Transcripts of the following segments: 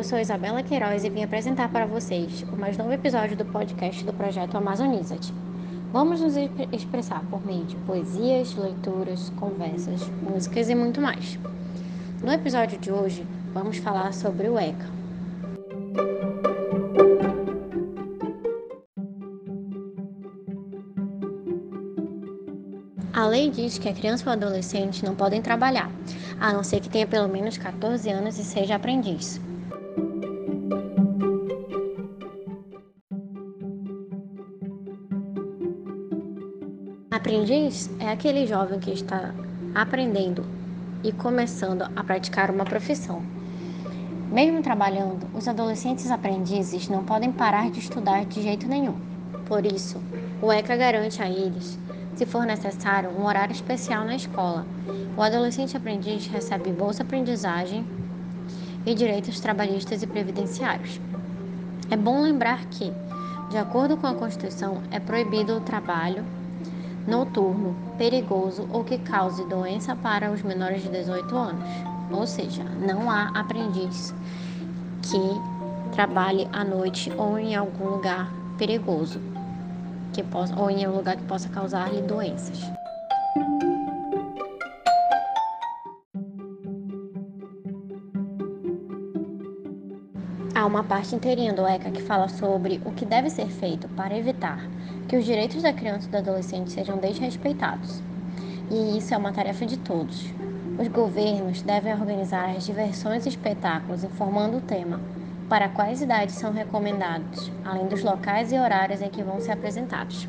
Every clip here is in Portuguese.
eu sou Isabela Queiroz e vim apresentar para vocês o mais novo episódio do podcast do projeto Amazonizate. Vamos nos expressar por meio de poesias, leituras, conversas, músicas e muito mais. No episódio de hoje, vamos falar sobre o ECA. A lei diz que a criança ou adolescente não podem trabalhar, a não ser que tenha pelo menos 14 anos e seja aprendiz. Aprendiz é aquele jovem que está aprendendo e começando a praticar uma profissão. Mesmo trabalhando, os adolescentes aprendizes não podem parar de estudar de jeito nenhum. Por isso, o ECA garante a eles, se for necessário, um horário especial na escola. O adolescente aprendiz recebe bolsa aprendizagem e direitos trabalhistas e previdenciários. É bom lembrar que, de acordo com a Constituição, é proibido o trabalho noturno, perigoso ou que cause doença para os menores de 18 anos. Ou seja, não há aprendiz que trabalhe à noite ou em algum lugar perigoso, que possa, ou em um lugar que possa causar-lhe doenças. Há uma parte inteirinha do ECA que fala sobre o que deve ser feito para evitar que os direitos da criança e do adolescente sejam desrespeitados. E isso é uma tarefa de todos. Os governos devem organizar as diversões e espetáculos informando o tema, para quais idades são recomendados, além dos locais e horários em que vão ser apresentados.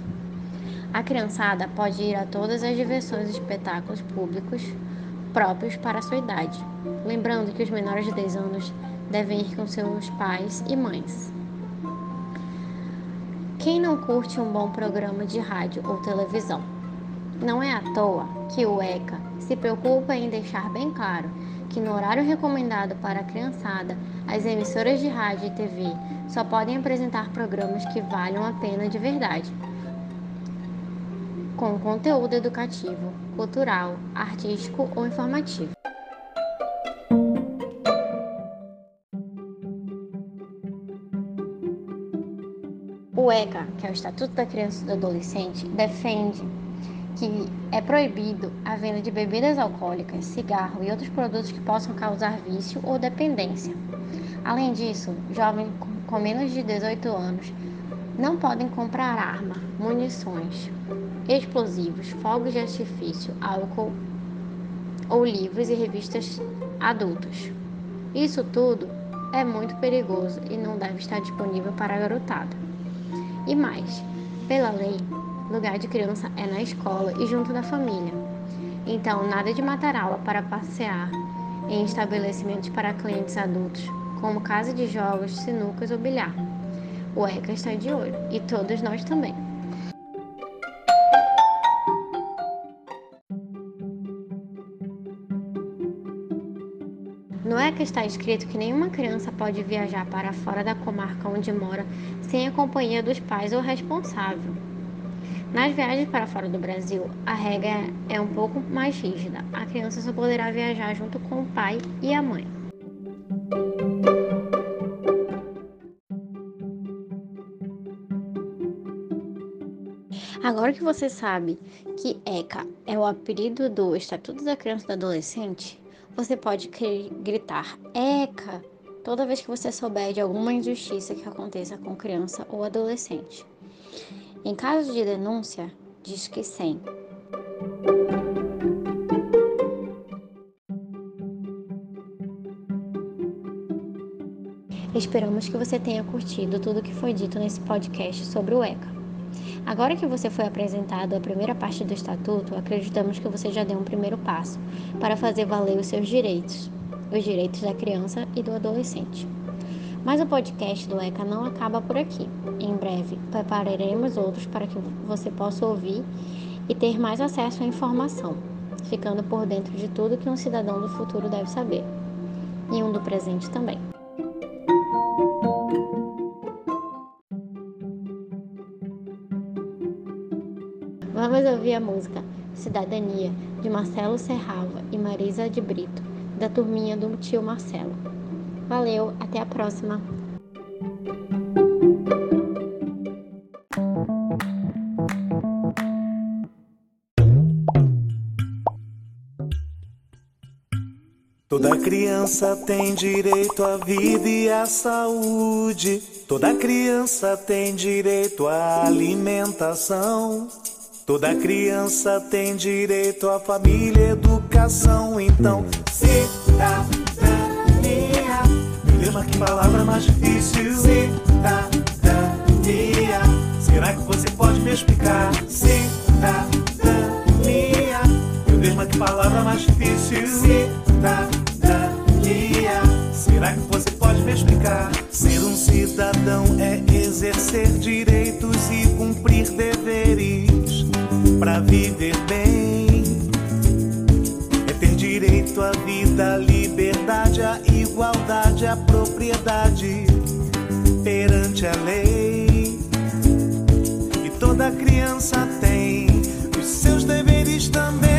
A criançada pode ir a todas as diversões e espetáculos públicos próprios para a sua idade, lembrando que os menores de 10 anos devem ir com seus pais e mães. Quem não curte um bom programa de rádio ou televisão? Não é à toa que o ECA se preocupa em deixar bem claro que no horário recomendado para a criançada, as emissoras de rádio e TV só podem apresentar programas que valham a pena de verdade, com conteúdo educativo, cultural, artístico ou informativo. O ECA, que é o Estatuto da Criança e do Adolescente, defende que é proibido a venda de bebidas alcoólicas, cigarro e outros produtos que possam causar vício ou dependência. Além disso, jovens com menos de 18 anos não podem comprar arma, munições, explosivos, fogos de artifício, álcool ou livros e revistas adultos. Isso tudo é muito perigoso e não deve estar disponível para a garotada. E mais, pela lei, lugar de criança é na escola e junto da família. Então, nada de matar aula para passear em estabelecimentos para clientes adultos, como casa de jogos, sinucas ou bilhar. O ECA está de olho e todos nós também. No ECA está escrito que nenhuma criança pode viajar para fora da comarca onde mora sem a companhia dos pais ou responsável. Nas viagens para fora do Brasil, a regra é um pouco mais rígida. A criança só poderá viajar junto com o pai e a mãe. Agora que você sabe que ECA é o apelido do Estatuto da Criança e do Adolescente, você pode gritar ECA toda vez que você souber de alguma injustiça que aconteça com criança ou adolescente. Em caso de denúncia, diz que 100. Esperamos que você tenha curtido tudo que foi dito nesse podcast sobre o ECA. Agora que você foi apresentado a primeira parte do estatuto, acreditamos que você já deu um primeiro passo para fazer valer os seus direitos, os direitos da criança e do adolescente. Mas o podcast do ECA não acaba por aqui. Em breve, prepararemos outros para que você possa ouvir e ter mais acesso à informação, ficando por dentro de tudo que um cidadão do futuro deve saber, e um do presente também. Ouvir a música Cidadania, de Marcelo Serralva e Marisa de Brito, da turminha do tio Marcelo. Valeu, até a próxima! Toda criança tem direito à vida e à saúde. Toda criança tem direito à alimentação. Toda criança tem direito à família educação. Então, cidadania. Lembra que palavra mais difícil? Cidadania. Será que você pode me explicar? Cidadania. Eu mesma que palavra mais difícil? Cidadania. Será que você pode me explicar? Ser um cidadão é exercer direitos e cumprir deveres para viver bem. É ter direito à vida, à liberdade, à igualdade, à propriedade perante a lei. E toda criança tem os seus deveres também.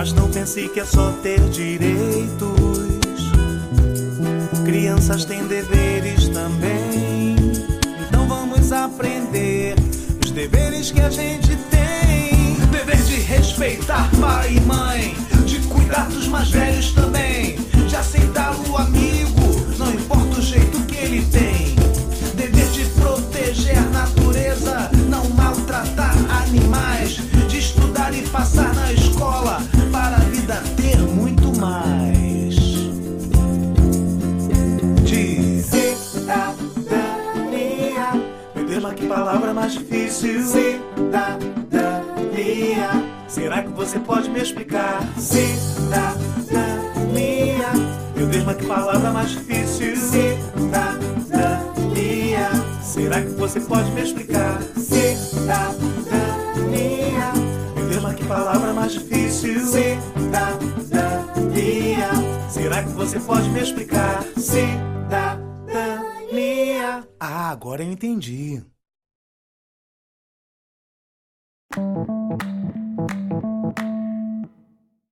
Mas não pense que é só ter direitos. Crianças têm deveres também. Então vamos aprender os deveres que a gente tem. Dever de respeitar pai e mãe, Cidadania. Meu Deus, mas que palavra mais difícil? Cidadania. Será que você pode me explicar? Cidadania. Meu Deus, mas que palavra mais difícil? Cidadania. Será que você pode me explicar? Cidadania. Ah, agora eu entendi.